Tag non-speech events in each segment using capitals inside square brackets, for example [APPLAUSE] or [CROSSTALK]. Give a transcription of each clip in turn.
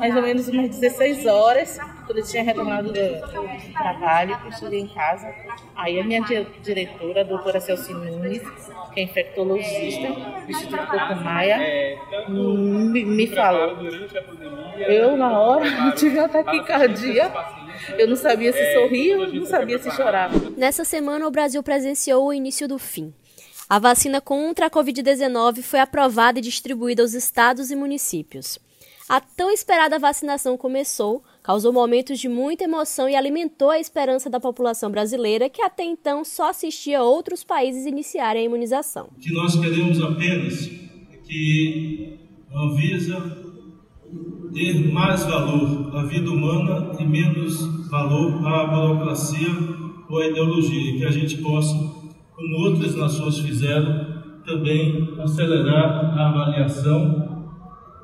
mais ou menos umas 16 horas, quando eu tinha retornado do, trabalho, eu cheguei em casa. Aí a minha diretora, a doutora Celci Nunes, que é infectologista do Instituto Coco Maia, me, me falou. Eu, na hora, [LAUGHS] tive um ataque cardíaco. Eu não sabia se sorria, não sabia se chorava. Nessa semana, o Brasil presenciou o início do fim. A vacina contra a Covid-19 foi aprovada e distribuída aos estados e municípios. A tão esperada vacinação começou, causou momentos de muita emoção e alimentou a esperança da população brasileira que até então só assistia outros países iniciarem a imunização. O que nós queremos apenas é que a Anvisa ter mais valor à vida humana e menos valor à burocracia ou à ideologia, que a gente possa, como outras nações fizeram, também acelerar a avaliação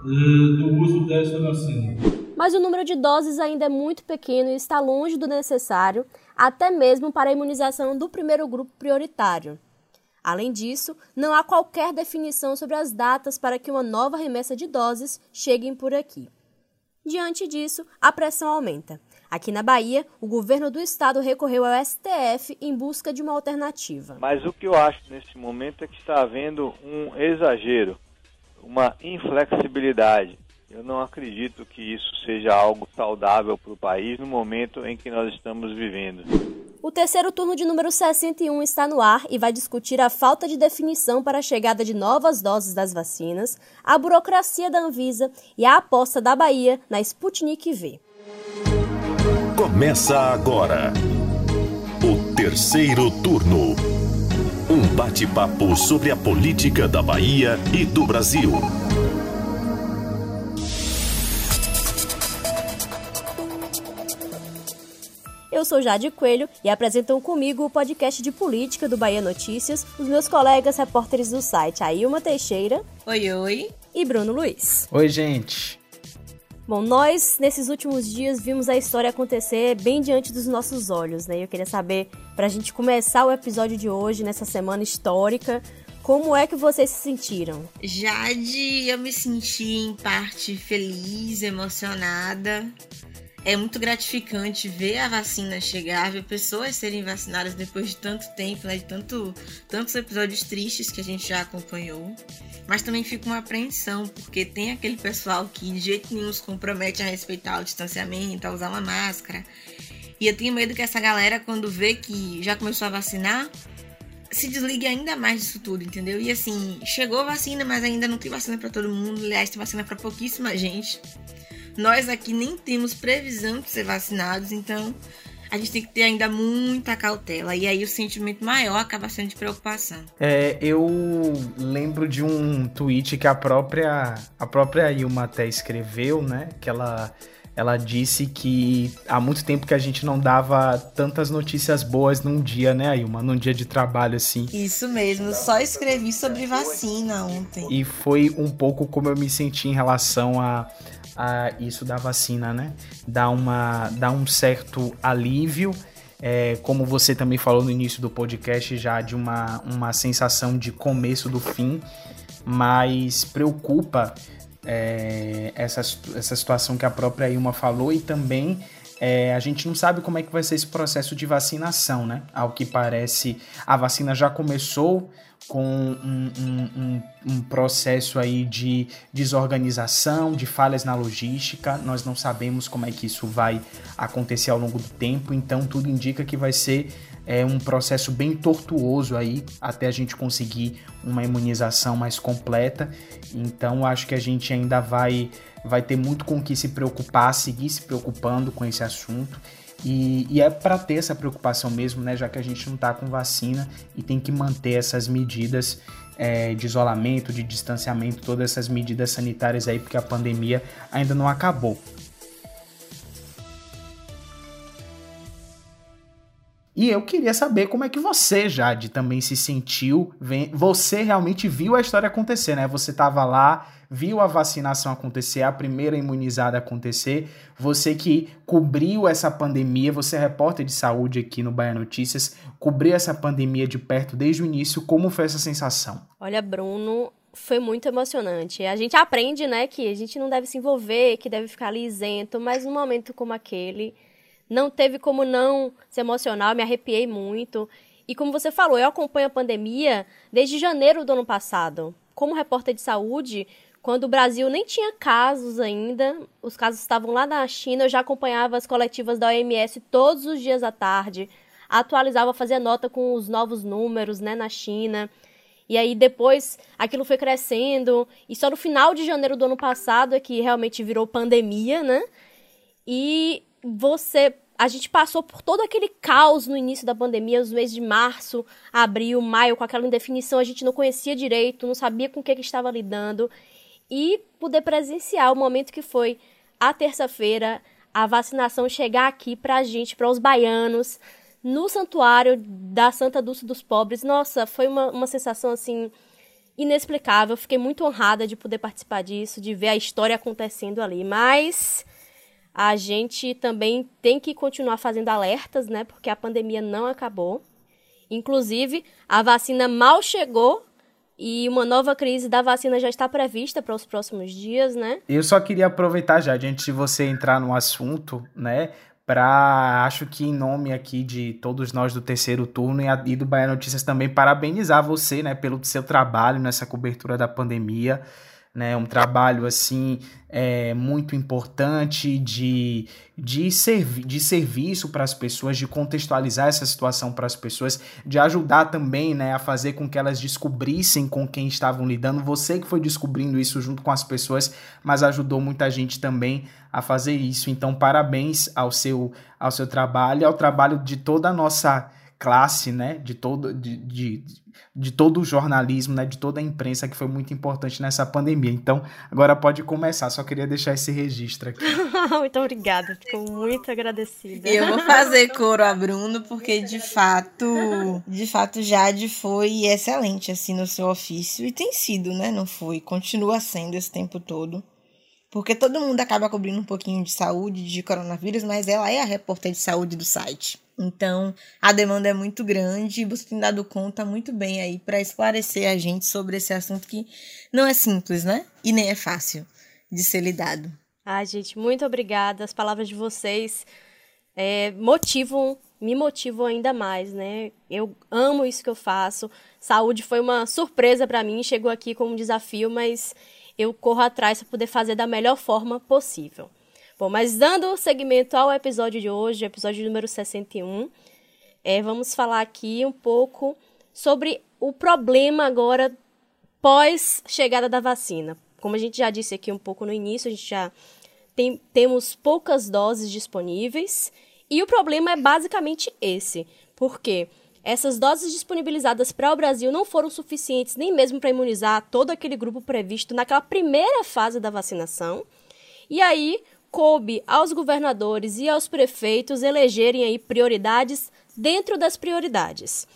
do uso dessa vacina. Mas o número de doses ainda é muito pequeno e está longe do necessário, até mesmo para a imunização do primeiro grupo prioritário. Além disso, não há qualquer definição sobre as datas para que uma nova remessa de doses cheguem por aqui. Diante disso, a pressão aumenta. Aqui na Bahia, o governo do estado recorreu ao STF em busca de uma alternativa. Mas o que eu acho nesse momento é que está havendo um exagero uma inflexibilidade. Eu não acredito que isso seja algo saudável para o país no momento em que nós estamos vivendo. O terceiro turno de número 61 está no ar e vai discutir a falta de definição para a chegada de novas doses das vacinas, a burocracia da Anvisa e a aposta da Bahia na Sputnik V. Começa agora o terceiro turno. Um bate-papo sobre a política da Bahia e do Brasil. Eu sou Jade Coelho e apresentam comigo o podcast de política do Bahia Notícias os meus colegas repórteres do site Ailma Teixeira. Oi, oi. E Bruno Luiz. Oi, gente. Bom, nós nesses últimos dias vimos a história acontecer bem diante dos nossos olhos, né? Eu queria saber, para a gente começar o episódio de hoje, nessa semana histórica, como é que vocês se sentiram? Jade, eu me senti em parte feliz, emocionada. É muito gratificante ver a vacina chegar, ver pessoas serem vacinadas depois de tanto tempo, né? De tanto, tantos episódios tristes que a gente já acompanhou. Mas também fica uma apreensão, porque tem aquele pessoal que de jeito nenhum se compromete a respeitar o distanciamento, a usar uma máscara. E eu tenho medo que essa galera, quando vê que já começou a vacinar, se desligue ainda mais disso tudo, entendeu? E assim, chegou a vacina, mas ainda não tem vacina para todo mundo. Aliás, tem vacina para pouquíssima gente. Nós aqui nem temos previsão de ser vacinados, então a gente tem que ter ainda muita cautela. E aí o sentimento maior acaba sendo de preocupação. É, eu lembro de um tweet que a própria, a própria Ilma até escreveu, né? Que ela ela disse que há muito tempo que a gente não dava tantas notícias boas num dia, né, Ailma? Num dia de trabalho, assim. Isso mesmo, só escrevi sobre vacina ontem. E foi um pouco como eu me senti em relação a, isso da vacina, né? Dá, uma, dá um certo alívio. É, como você também falou no início do podcast, já de uma, uma sensação de começo do fim, mas preocupa é, essa, essa situação que a própria Ilma falou e também é, a gente não sabe como é que vai ser esse processo de vacinação, né? Ao que parece, a vacina já começou com um, um, um, um, processo aí de desorganização, de falhas na logística. Nós não sabemos como é que isso vai acontecer ao longo do tempo, então tudo indica que vai ser é, um processo bem tortuoso aí até a gente conseguir uma imunização mais completa. Então acho que a gente ainda vai vai ter muito com que se preocupar, seguir se preocupando com esse assunto. E, e é para ter essa preocupação mesmo, né? Já que a gente não está com vacina e tem que manter essas medidas é, de isolamento, de distanciamento, todas essas medidas sanitárias aí, porque a pandemia ainda não acabou. E eu queria saber como é que você, Jade, também se sentiu. Você realmente viu a história acontecer, né? Você estava lá, viu a vacinação acontecer, a primeira imunizada acontecer. Você que cobriu essa pandemia, você é repórter de saúde aqui no Bahia Notícias, cobriu essa pandemia de perto desde o início. Como foi essa sensação? Olha, Bruno, foi muito emocionante. A gente aprende, né, que a gente não deve se envolver, que deve ficar ali isento, mas num momento como aquele, não teve como não se emocionar, me arrepiei muito. E como você falou, eu acompanho a pandemia desde janeiro do ano passado. Como repórter de saúde, quando o Brasil nem tinha casos ainda, os casos estavam lá na China, eu já acompanhava as coletivas da OMS todos os dias à tarde, atualizava, fazia nota com os novos números, né, na China. E aí depois aquilo foi crescendo, e só no final de janeiro do ano passado é que realmente virou pandemia, né? E você a gente passou por todo aquele caos no início da pandemia, os meses de março, abril, maio, com aquela indefinição, a gente não conhecia direito, não sabia com o que, que estava lidando. E poder presenciar o momento que foi a terça-feira, a vacinação chegar aqui pra gente, para os baianos, no santuário da Santa Dulce dos Pobres. Nossa, foi uma, uma sensação assim inexplicável. Fiquei muito honrada de poder participar disso, de ver a história acontecendo ali. Mas a gente também tem que continuar fazendo alertas, né? Porque a pandemia não acabou. Inclusive, a vacina mal chegou e uma nova crise da vacina já está prevista para os próximos dias, né? Eu só queria aproveitar já, antes de você entrar no assunto, né? para, acho que em nome aqui de todos nós do terceiro turno e, do Bahia Notícias também, parabenizar você, né, pelo seu trabalho nessa cobertura da pandemia, né, um trabalho, assim, é, muito importante de, de, servi de serviço para as pessoas, de contextualizar essa situação para as pessoas, de ajudar também, né, a fazer com que elas descobrissem com quem estavam lidando, você que foi descobrindo isso junto com as pessoas, mas ajudou muita gente também a fazer isso. Então, parabéns ao seu, ao seu trabalho, ao trabalho de toda a nossa classe, né, de todo, de, de, de todo o jornalismo, né, de toda a imprensa que foi muito importante nessa pandemia. Então, agora pode começar. Só queria deixar esse registro aqui. [LAUGHS] muito obrigada, fico muito agradecida. Eu vou fazer coro a Bruno porque de fato, de fato Jade foi excelente assim no seu ofício e tem sido, né? Não foi, continua sendo esse tempo todo. Porque todo mundo acaba cobrindo um pouquinho de saúde, de coronavírus, mas ela é a repórter de saúde do site. Então, a demanda é muito grande e você tem dado conta muito bem aí para esclarecer a gente sobre esse assunto que não é simples, né? E nem é fácil de ser lidado. Ah, gente, muito obrigada. As palavras de vocês é, motivam, me motivam ainda mais, né? Eu amo isso que eu faço. Saúde foi uma surpresa para mim, chegou aqui como um desafio, mas eu corro atrás para poder fazer da melhor forma possível. Bom, mas dando seguimento ao episódio de hoje, episódio número 61, é, vamos falar aqui um pouco sobre o problema agora pós chegada da vacina. Como a gente já disse aqui um pouco no início, a gente já tem, temos poucas doses disponíveis e o problema é basicamente esse. Porque essas doses disponibilizadas para o Brasil não foram suficientes nem mesmo para imunizar todo aquele grupo previsto naquela primeira fase da vacinação. E aí coube aos governadores e aos prefeitos elegerem aí prioridades dentro das prioridades,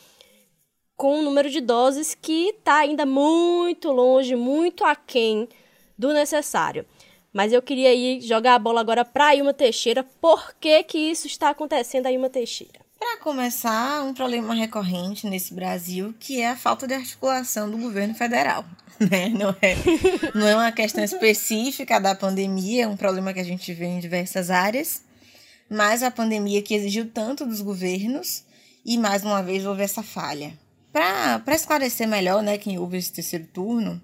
com um número de doses que está ainda muito longe, muito aquém do necessário. Mas eu queria ir jogar a bola agora para a Ilma Teixeira. Por que, que isso está acontecendo a Ilma Teixeira? Para começar, um problema recorrente nesse Brasil, que é a falta de articulação do governo federal. [LAUGHS] Né? Não, é, não é uma questão específica da pandemia, é um problema que a gente vê em diversas áreas, mas a pandemia que exigiu tanto dos governos e, mais uma vez, houve essa falha. Para esclarecer melhor né, quem houve esse terceiro turno,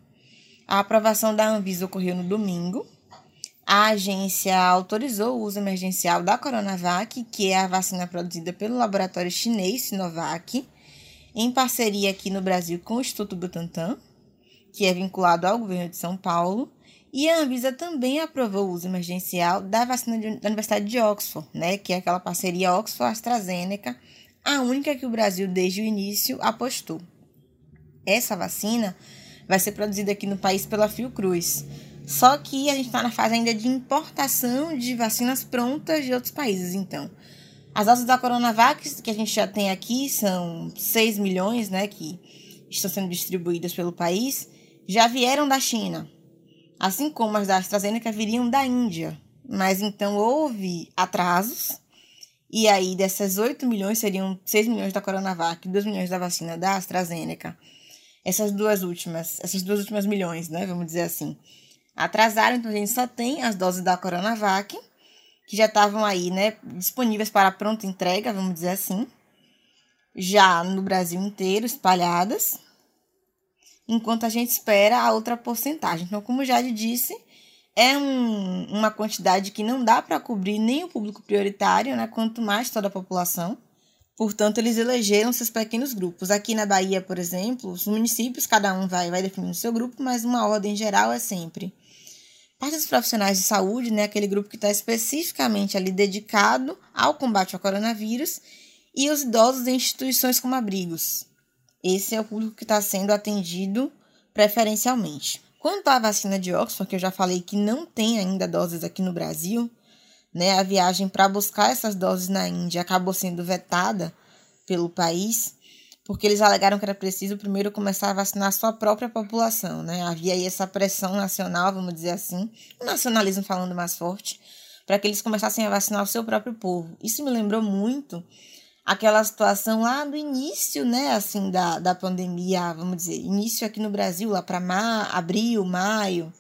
a aprovação da Anvisa ocorreu no domingo, a agência autorizou o uso emergencial da Coronavac, que é a vacina produzida pelo laboratório chinês Sinovac, em parceria aqui no Brasil com o Instituto Butantan, que é vinculado ao governo de São Paulo. E a Anvisa também aprovou o uso emergencial da vacina da Universidade de Oxford, né, que é aquela parceria Oxford-AstraZeneca, a única que o Brasil desde o início apostou. Essa vacina vai ser produzida aqui no país pela Fiocruz. Só que a gente está na fase ainda de importação de vacinas prontas de outros países, então. As doses da Coronavac que a gente já tem aqui são 6 milhões, né, que estão sendo distribuídas pelo país, já vieram da China. Assim como as da AstraZeneca viriam da Índia. Mas então houve atrasos. E aí dessas 8 milhões seriam 6 milhões da Coronavac, 2 milhões da vacina da AstraZeneca essas duas últimas, essas duas últimas milhões, né? Vamos dizer assim. Atrasaram, então a gente só tem as doses da Coronavac, que já estavam aí, né, disponíveis para pronta entrega, vamos dizer assim, já no Brasil inteiro, espalhadas, enquanto a gente espera a outra porcentagem. Então, como já disse, é um, uma quantidade que não dá para cobrir nem o público prioritário, né, quanto mais toda a população. Portanto, eles elegeram seus pequenos grupos. Aqui na Bahia, por exemplo, os municípios, cada um vai, vai definindo seu grupo, mas uma ordem geral é sempre parte dos profissionais de saúde, né, aquele grupo que está especificamente ali dedicado ao combate ao coronavírus, e os idosos em instituições como abrigos. Esse é o público que está sendo atendido preferencialmente. Quanto à vacina de Oxford, que eu já falei que não tem ainda doses aqui no Brasil, né, a viagem para buscar essas doses na Índia acabou sendo vetada pelo país, porque eles alegaram que era preciso primeiro começar a vacinar a sua própria população, né? Havia aí essa pressão nacional, vamos dizer assim, o nacionalismo falando mais forte, para que eles começassem a vacinar o seu próprio povo. Isso me lembrou muito aquela situação lá do início, né, assim, da, da pandemia, vamos dizer, início aqui no Brasil, lá para ma abril, maio,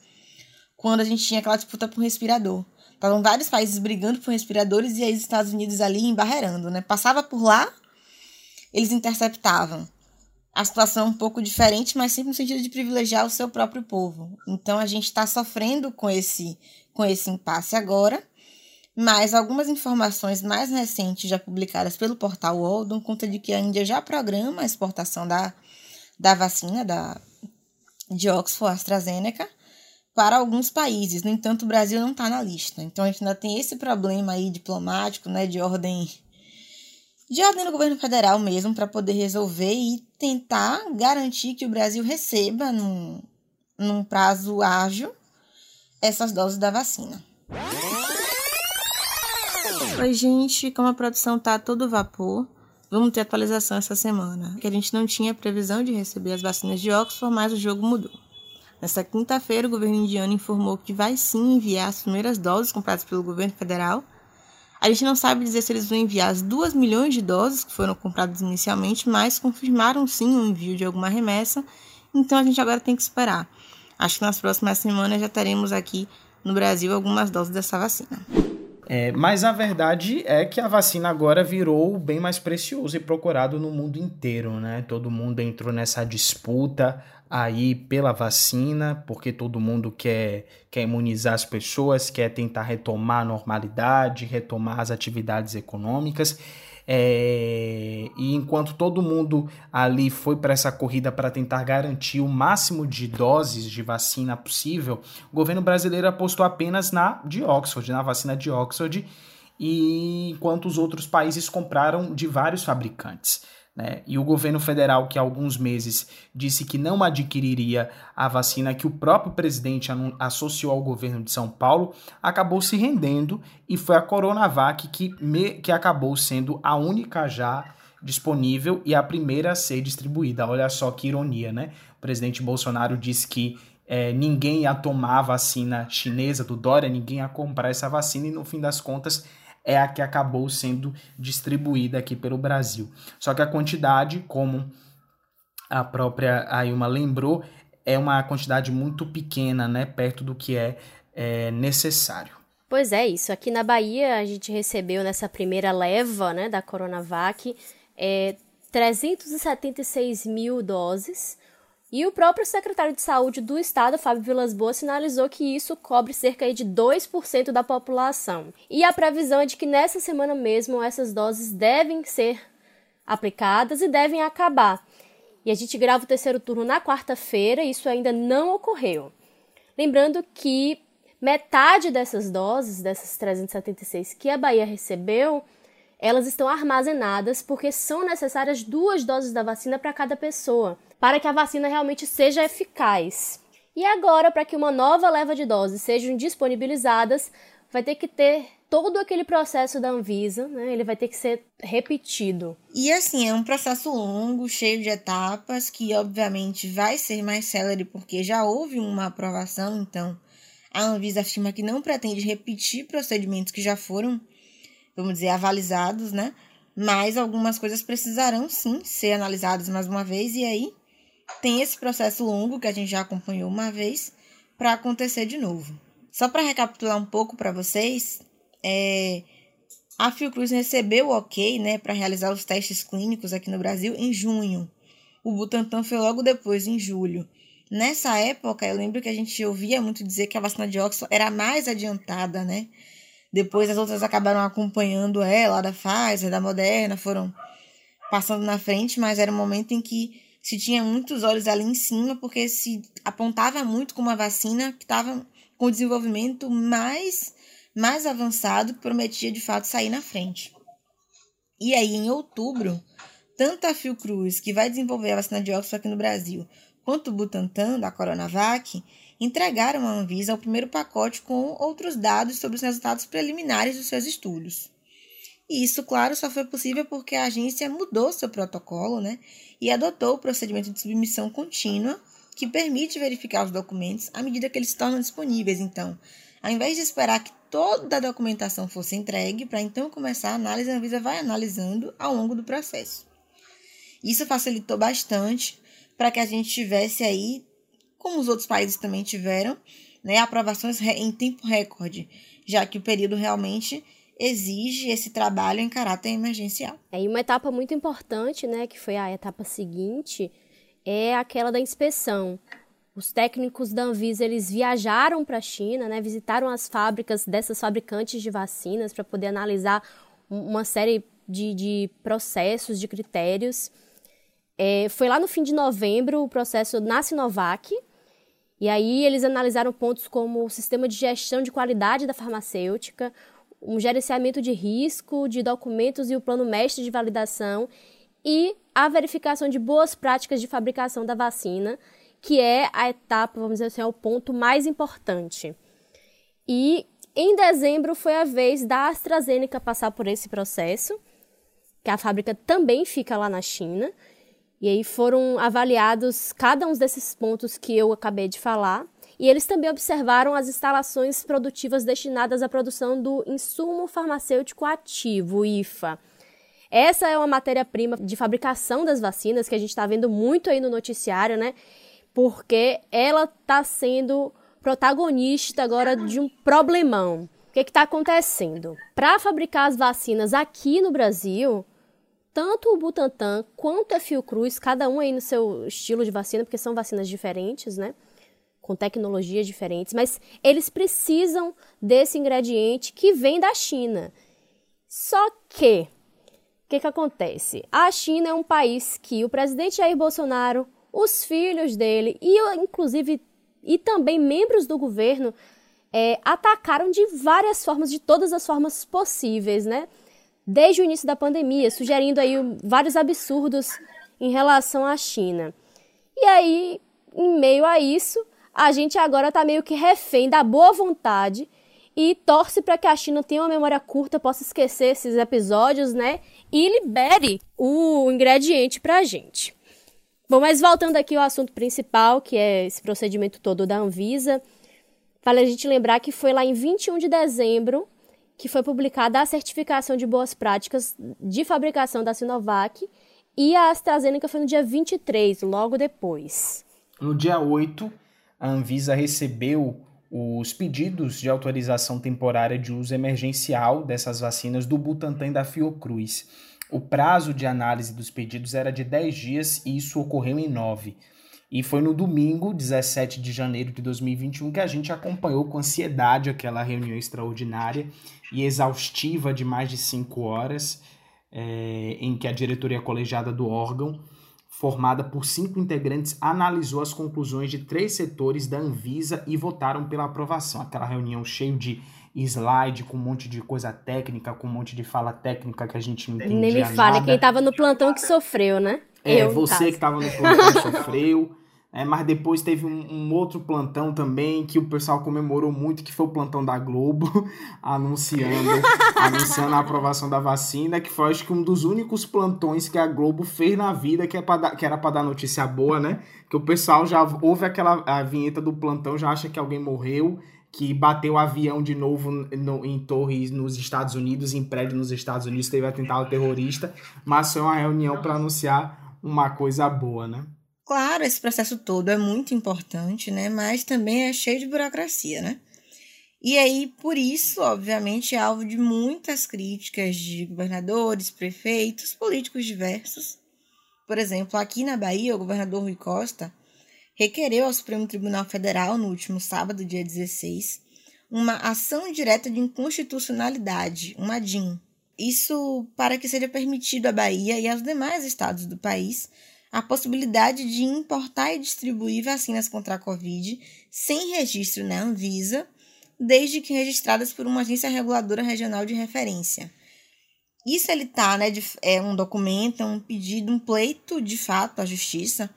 quando a gente tinha aquela disputa por respirador. Estavam vários países brigando por respiradores e aí os Estados Unidos ali embarreirando, né? Passava por lá, eles interceptavam. A situação é um pouco diferente, mas sempre no sentido de privilegiar o seu próprio povo. Então a gente está sofrendo com esse, com esse impasse agora. Mas algumas informações mais recentes, já publicadas pelo portal UOL, dão conta de que a Índia já programa a exportação da, da vacina da, de Oxford AstraZeneca para alguns países. No entanto, o Brasil não está na lista. Então a gente ainda tem esse problema aí diplomático, né, de ordem de ordem do governo federal mesmo, para poder resolver e tentar garantir que o Brasil receba, num, num prazo ágil, essas doses da vacina. Oi, gente, como a produção tá a todo vapor, vamos ter atualização essa semana. Que a gente não tinha previsão de receber as vacinas de Oxford, mas o jogo mudou. Nesta quinta-feira, o governo indiano informou que vai sim enviar as primeiras doses compradas pelo governo federal a gente não sabe dizer se eles vão enviar as 2 milhões de doses que foram compradas inicialmente, mas confirmaram sim o envio de alguma remessa, então a gente agora tem que esperar. Acho que nas próximas semanas já teremos aqui no Brasil algumas doses dessa vacina. É, mas a verdade é que a vacina agora virou bem mais precioso e procurado no mundo inteiro, né? Todo mundo entrou nessa disputa aí pela vacina, porque todo mundo quer, quer imunizar as pessoas, quer tentar retomar a normalidade, retomar as atividades econômicas. É, e enquanto todo mundo ali foi para essa corrida para tentar garantir o máximo de doses de vacina possível, o governo brasileiro apostou apenas na de Oxford, na vacina de Oxford, e enquanto os outros países compraram de vários fabricantes. Né? E o governo federal, que há alguns meses disse que não adquiriria a vacina que o próprio presidente associou ao governo de São Paulo, acabou se rendendo e foi a Coronavac que, me, que acabou sendo a única já disponível e a primeira a ser distribuída. Olha só que ironia, né? O presidente Bolsonaro disse que é, ninguém ia tomar a vacina chinesa do Dória, ninguém ia comprar essa vacina e no fim das contas é a que acabou sendo distribuída aqui pelo Brasil. Só que a quantidade, como a própria Ailma lembrou, é uma quantidade muito pequena, né, perto do que é, é necessário. Pois é, isso. Aqui na Bahia, a gente recebeu nessa primeira leva né, da Coronavac é, 376 mil doses e o próprio secretário de Saúde do Estado, Fábio Vilas Boas, sinalizou que isso cobre cerca de 2% da população. E a previsão é de que nessa semana mesmo essas doses devem ser aplicadas e devem acabar. E a gente grava o terceiro turno na quarta-feira, e isso ainda não ocorreu. Lembrando que metade dessas doses, dessas 376 que a Bahia recebeu, elas estão armazenadas porque são necessárias duas doses da vacina para cada pessoa para que a vacina realmente seja eficaz. E agora, para que uma nova leva de doses sejam disponibilizadas, vai ter que ter todo aquele processo da Anvisa, né? Ele vai ter que ser repetido. E assim, é um processo longo, cheio de etapas, que obviamente vai ser mais célere porque já houve uma aprovação, então a Anvisa afirma que não pretende repetir procedimentos que já foram, vamos dizer, avalizados, né? Mas algumas coisas precisarão sim ser analisadas mais uma vez, e aí tem esse processo longo que a gente já acompanhou uma vez para acontecer de novo. Só para recapitular um pouco para vocês, é, a Fiocruz recebeu o ok né, para realizar os testes clínicos aqui no Brasil em junho. O Butantan foi logo depois, em julho. Nessa época, eu lembro que a gente ouvia muito dizer que a vacina de Oxford era mais adiantada, né? Depois as outras acabaram acompanhando ela, da Pfizer, da Moderna, foram passando na frente, mas era um momento em que se tinha muitos olhos ali em cima, porque se apontava muito com uma vacina que estava com o desenvolvimento mais, mais avançado, que prometia de fato sair na frente. E aí, em outubro, tanto a Fiocruz, que vai desenvolver a vacina de Oxford aqui no Brasil, quanto o Butantan, da Coronavac, entregaram à Anvisa o primeiro pacote com outros dados sobre os resultados preliminares dos seus estudos. E isso, claro, só foi possível porque a agência mudou seu protocolo né, e adotou o procedimento de submissão contínua, que permite verificar os documentos à medida que eles se tornam disponíveis. Então, ao invés de esperar que toda a documentação fosse entregue para então começar a análise, a Anvisa vai analisando ao longo do processo. Isso facilitou bastante para que a gente tivesse aí, como os outros países também tiveram, né, aprovações em tempo recorde, já que o período realmente exige esse trabalho em caráter emergencial. É, e uma etapa muito importante, né, que foi a etapa seguinte, é aquela da inspeção. Os técnicos da Anvisa eles viajaram para a China, né, visitaram as fábricas dessas fabricantes de vacinas para poder analisar uma série de, de processos, de critérios. É, foi lá no fim de novembro o processo na Sinovac, e aí eles analisaram pontos como o sistema de gestão de qualidade da farmacêutica, um gerenciamento de risco, de documentos e o plano mestre de validação e a verificação de boas práticas de fabricação da vacina, que é a etapa, vamos dizer assim, é o ponto mais importante. E em dezembro foi a vez da AstraZeneca passar por esse processo, que a fábrica também fica lá na China. E aí foram avaliados cada um desses pontos que eu acabei de falar. E eles também observaram as instalações produtivas destinadas à produção do insumo farmacêutico ativo, IFA. Essa é uma matéria-prima de fabricação das vacinas que a gente está vendo muito aí no noticiário, né? Porque ela está sendo protagonista agora de um problemão. O que está acontecendo? Para fabricar as vacinas aqui no Brasil, tanto o Butantan quanto a Fiocruz, cada um aí no seu estilo de vacina, porque são vacinas diferentes, né? Com tecnologias diferentes, mas eles precisam desse ingrediente que vem da China. Só que, o que, que acontece? A China é um país que o presidente Jair Bolsonaro, os filhos dele e, inclusive, e também membros do governo é, atacaram de várias formas, de todas as formas possíveis, né? Desde o início da pandemia, sugerindo aí vários absurdos em relação à China. E aí, em meio a isso, a gente agora está meio que refém da boa vontade e torce para que a China tenha uma memória curta, possa esquecer esses episódios, né? E libere o ingrediente para a gente. Bom, mas voltando aqui ao assunto principal, que é esse procedimento todo da Anvisa, vale a gente lembrar que foi lá em 21 de dezembro que foi publicada a certificação de boas práticas de fabricação da Sinovac e a AstraZeneca foi no dia 23, logo depois. No dia 8, a Anvisa recebeu os pedidos de autorização temporária de uso emergencial dessas vacinas do Butantan e da Fiocruz. O prazo de análise dos pedidos era de 10 dias e isso ocorreu em 9. E foi no domingo, 17 de janeiro de 2021, que a gente acompanhou com ansiedade aquela reunião extraordinária e exaustiva de mais de cinco horas, é, em que a diretoria colegiada do órgão, formada por cinco integrantes, analisou as conclusões de três setores da Anvisa e votaram pela aprovação. Aquela reunião cheia de slide, com um monte de coisa técnica, com um monte de fala técnica que a gente não entendia Nem me fale, nada. quem estava no plantão que sofreu, né? É, Eu, você que estava no plantão sofreu. É, mas depois teve um, um outro plantão também que o pessoal comemorou muito, que foi o plantão da Globo, [LAUGHS] anunciando, [LAUGHS] anunciando a aprovação da vacina, que foi acho que um dos únicos plantões que a Globo fez na vida, que, é pra dar, que era para dar notícia boa, né? Que o pessoal já ouve aquela a vinheta do plantão, já acha que alguém morreu, que bateu o avião de novo no, em torres nos Estados Unidos, em prédio nos Estados Unidos, teve atentado terrorista, mas foi uma reunião para anunciar uma coisa boa, né? Claro, esse processo todo é muito importante, né? Mas também é cheio de burocracia, né? E aí, por isso, obviamente, é alvo de muitas críticas de governadores, prefeitos, políticos diversos. Por exemplo, aqui na Bahia, o governador Rui Costa requereu ao Supremo Tribunal Federal, no último sábado, dia 16, uma ação direta de inconstitucionalidade, uma DIN. Isso para que seja permitido à Bahia e aos demais estados do país a possibilidade de importar e distribuir vacinas contra a Covid sem registro na Anvisa, desde que registradas por uma agência reguladora regional de referência. Isso ele tá, né, de, é um documento, é um pedido, um pleito de fato à justiça,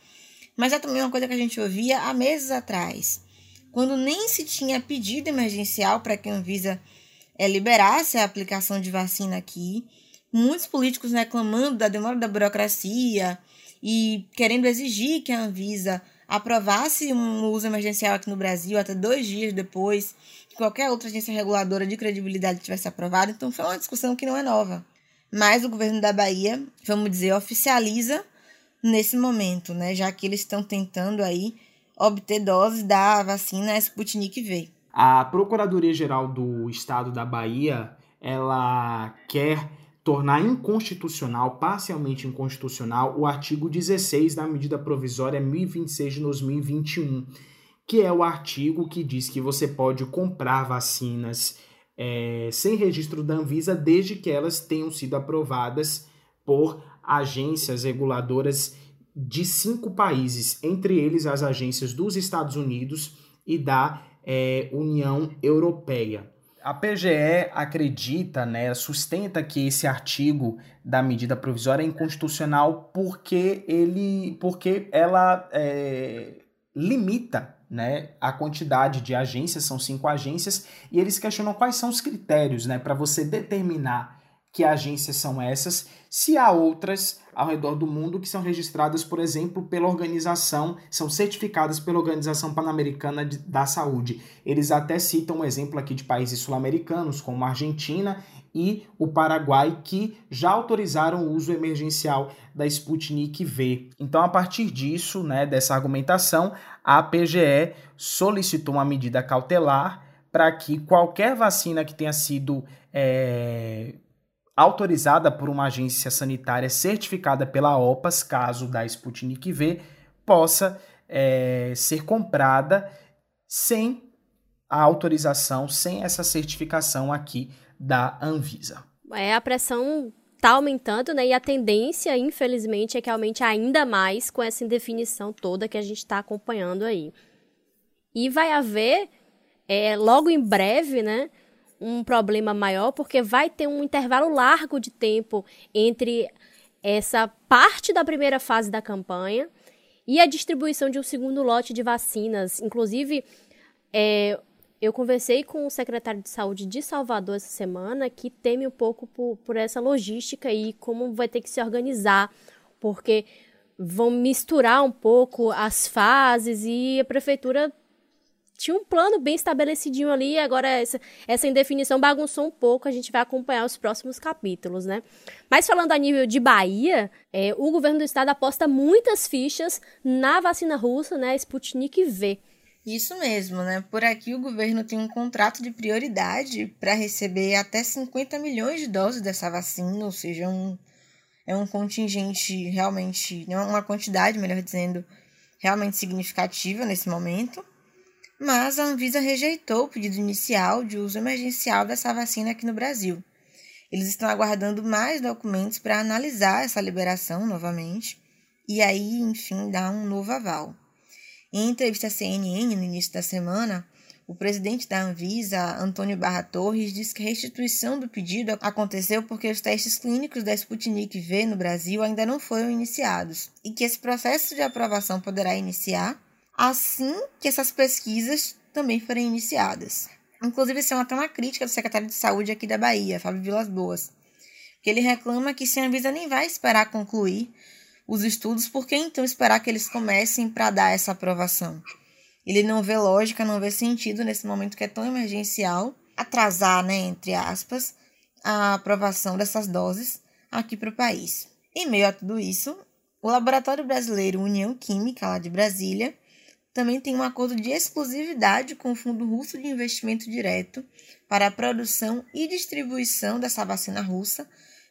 mas é também uma coisa que a gente ouvia há meses atrás, quando nem se tinha pedido emergencial para que a Anvisa é, liberasse a aplicação de vacina aqui, muitos políticos reclamando da demora da burocracia, e querendo exigir que a Anvisa aprovasse um uso emergencial aqui no Brasil até dois dias depois que qualquer outra agência reguladora de credibilidade tivesse aprovado. Então foi uma discussão que não é nova. Mas o governo da Bahia, vamos dizer, oficializa nesse momento, né? Já que eles estão tentando aí obter doses da vacina Sputnik V. A Procuradoria-Geral do Estado da Bahia, ela quer tornar inconstitucional, parcialmente inconstitucional, o artigo 16 da medida provisória 1026 de 2021, que é o artigo que diz que você pode comprar vacinas é, sem registro da Anvisa desde que elas tenham sido aprovadas por agências reguladoras de cinco países, entre eles as agências dos Estados Unidos e da é, União Europeia. A PGE acredita, né, sustenta que esse artigo da medida provisória é inconstitucional porque ele, porque ela é, limita, né, a quantidade de agências, são cinco agências, e eles questionam quais são os critérios, né, para você determinar que agências são essas, se há outras ao redor do mundo que são registradas, por exemplo, pela organização, são certificadas pela Organização Pan-Americana da Saúde. Eles até citam um exemplo aqui de países sul-americanos, como a Argentina e o Paraguai, que já autorizaram o uso emergencial da Sputnik V. Então, a partir disso, né, dessa argumentação, a PGE solicitou uma medida cautelar para que qualquer vacina que tenha sido é, autorizada por uma agência sanitária certificada pela OPAS, caso da Sputnik V, possa é, ser comprada sem a autorização, sem essa certificação aqui da Anvisa. É, a pressão está aumentando, né? E a tendência, infelizmente, é que aumente ainda mais com essa indefinição toda que a gente está acompanhando aí. E vai haver, é, logo em breve, né? Um problema maior, porque vai ter um intervalo largo de tempo entre essa parte da primeira fase da campanha e a distribuição de um segundo lote de vacinas. Inclusive, é, eu conversei com o secretário de saúde de Salvador essa semana que teme um pouco por, por essa logística e como vai ter que se organizar, porque vão misturar um pouco as fases e a prefeitura tinha um plano bem estabelecidinho ali, agora essa, essa indefinição bagunçou um pouco, a gente vai acompanhar os próximos capítulos, né? Mas falando a nível de Bahia, é, o governo do estado aposta muitas fichas na vacina russa, né, Sputnik V. Isso mesmo, né? Por aqui o governo tem um contrato de prioridade para receber até 50 milhões de doses dessa vacina, ou seja, um, é um contingente realmente, uma quantidade, melhor dizendo, realmente significativa nesse momento mas a Anvisa rejeitou o pedido inicial de uso emergencial dessa vacina aqui no Brasil. Eles estão aguardando mais documentos para analisar essa liberação novamente e aí, enfim, dar um novo aval. Em entrevista à CNN no início da semana, o presidente da Anvisa, Antônio Barra Torres, disse que a restituição do pedido aconteceu porque os testes clínicos da Sputnik V no Brasil ainda não foram iniciados e que esse processo de aprovação poderá iniciar assim que essas pesquisas também forem iniciadas. Inclusive, isso é até uma crítica do secretário de Saúde aqui da Bahia, Fábio Vilas Boas, que ele reclama que se a Anvisa nem vai esperar concluir os estudos, por que então esperar que eles comecem para dar essa aprovação? Ele não vê lógica, não vê sentido nesse momento que é tão emergencial atrasar, né, entre aspas, a aprovação dessas doses aqui para o país. Em meio a tudo isso, O laboratório brasileiro União Química, lá de Brasília, também tem um acordo de exclusividade com o Fundo Russo de Investimento Direto para a produção e distribuição dessa vacina russa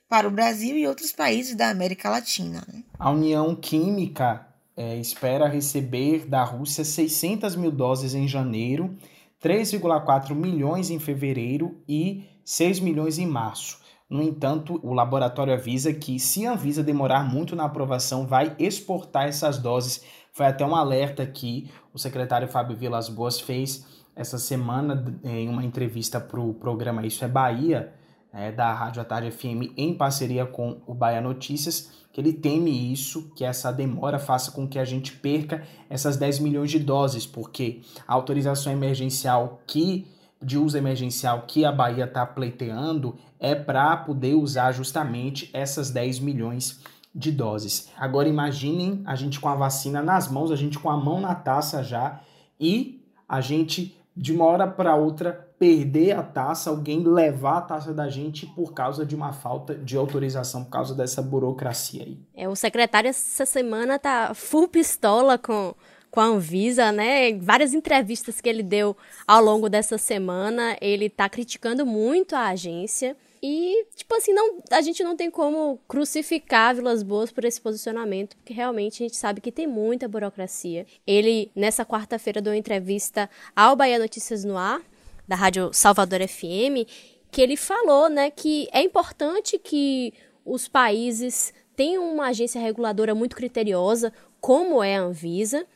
para o Brasil e outros países da América Latina. Né? A União Química é, espera receber da Rússia 600 mil doses em janeiro, 3,4 milhões em fevereiro e 6 milhões em março. No entanto, o laboratório avisa que, se a Anvisa demorar muito na aprovação, vai exportar essas doses. Foi até um alerta que o secretário Fábio Vilas Boas fez essa semana em uma entrevista para o programa Isso é Bahia, é, da Rádio à Tarde FM, em parceria com o Bahia Notícias, que ele teme isso, que essa demora faça com que a gente perca essas 10 milhões de doses, porque a autorização emergencial que de uso emergencial que a Bahia está pleiteando é para poder usar justamente essas 10 milhões de doses. Agora imaginem a gente com a vacina nas mãos, a gente com a mão na taça já e a gente de uma hora para outra perder a taça, alguém levar a taça da gente por causa de uma falta de autorização, por causa dessa burocracia aí. É, o secretário essa semana tá full pistola com com a Anvisa, né? Várias entrevistas que ele deu ao longo dessa semana, ele tá criticando muito a agência. E, tipo assim, não, a gente não tem como crucificar Vilas Boas por esse posicionamento, porque realmente a gente sabe que tem muita burocracia. Ele, nessa quarta-feira, deu uma entrevista ao Bahia Notícias no Ar, da Rádio Salvador FM, que ele falou, né, que é importante que os países tenham uma agência reguladora muito criteriosa, como é a Anvisa,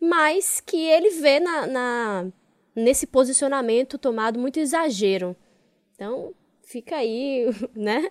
mas que ele vê na, na nesse posicionamento tomado muito exagero. Então, fica aí, [LAUGHS] né?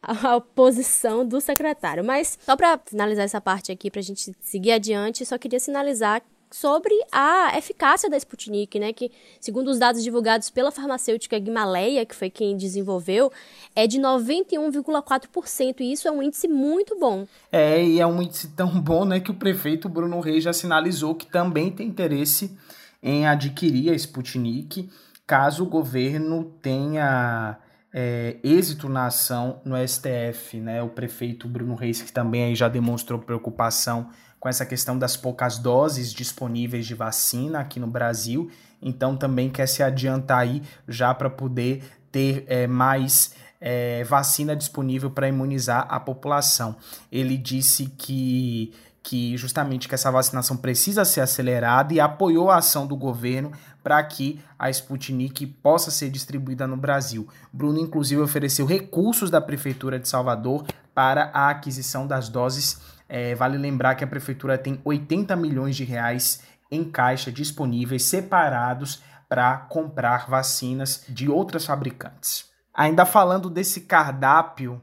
A posição do secretário. Mas, só para finalizar essa parte aqui, para a gente seguir adiante, só queria sinalizar sobre a eficácia da Sputnik, né, que segundo os dados divulgados pela farmacêutica Guimaleia, que foi quem desenvolveu, é de 91,4% e isso é um índice muito bom. É, e é um índice tão bom, né, que o prefeito Bruno Reis já sinalizou que também tem interesse em adquirir a Sputnik, caso o governo tenha é, êxito na ação no STF, né? O prefeito Bruno Reis que também aí já demonstrou preocupação com essa questão das poucas doses disponíveis de vacina aqui no Brasil, então também quer se adiantar aí já para poder ter é, mais é, vacina disponível para imunizar a população. Ele disse que que justamente que essa vacinação precisa ser acelerada e apoiou a ação do governo para que a Sputnik possa ser distribuída no Brasil. Bruno inclusive ofereceu recursos da prefeitura de Salvador para a aquisição das doses é, vale lembrar que a prefeitura tem 80 milhões de reais em caixa disponíveis separados para comprar vacinas de outras fabricantes. Ainda falando desse cardápio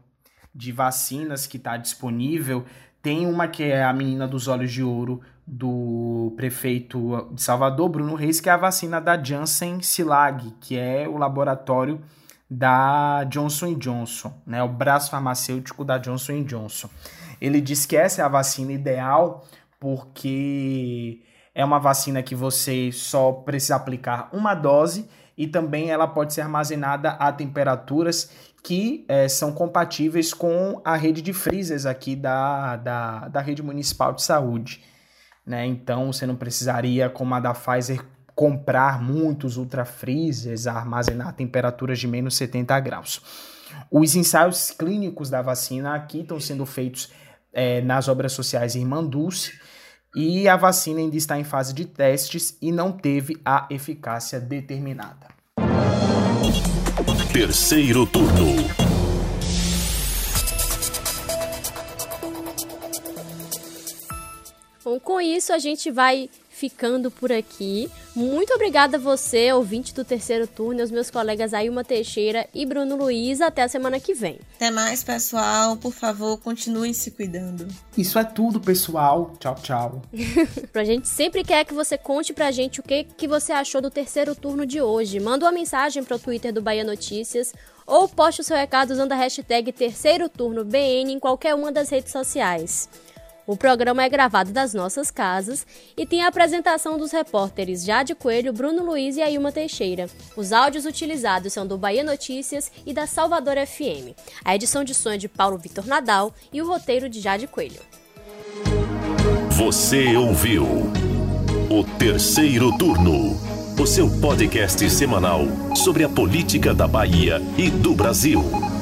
de vacinas que está disponível, tem uma que é a menina dos olhos de ouro do prefeito de Salvador, Bruno Reis, que é a vacina da Janssen Silag, que é o laboratório da Johnson Johnson, né, o braço farmacêutico da Johnson Johnson. Ele diz que essa é a vacina ideal porque é uma vacina que você só precisa aplicar uma dose e também ela pode ser armazenada a temperaturas que é, são compatíveis com a rede de freezers aqui da, da, da rede municipal de saúde. Né? Então você não precisaria, como a da Pfizer, comprar muitos ultra freezers, armazenar a temperaturas de menos 70 graus. Os ensaios clínicos da vacina aqui estão sendo feitos é, nas obras sociais Irmã Dulce, e a vacina ainda está em fase de testes e não teve a eficácia determinada. Terceiro turno. Bom, com isso a gente vai ficando por aqui. Muito obrigada a você, ouvinte do terceiro turno, e aos meus colegas Ailma Teixeira e Bruno Luiz. Até a semana que vem. Até mais, pessoal. Por favor, continuem se cuidando. Isso é tudo, pessoal. Tchau, tchau. [LAUGHS] a gente sempre quer que você conte pra gente o que, que você achou do terceiro turno de hoje. Manda uma mensagem pro Twitter do Bahia Notícias ou poste o seu recado usando a hashtag terceiro turno BN em qualquer uma das redes sociais. O programa é gravado das nossas casas e tem a apresentação dos repórteres Jade Coelho, Bruno Luiz e Ailma Teixeira. Os áudios utilizados são do Bahia Notícias e da Salvador FM. A edição de som é de Paulo Vitor Nadal e o roteiro de Jade Coelho. Você ouviu o terceiro turno, o seu podcast semanal sobre a política da Bahia e do Brasil.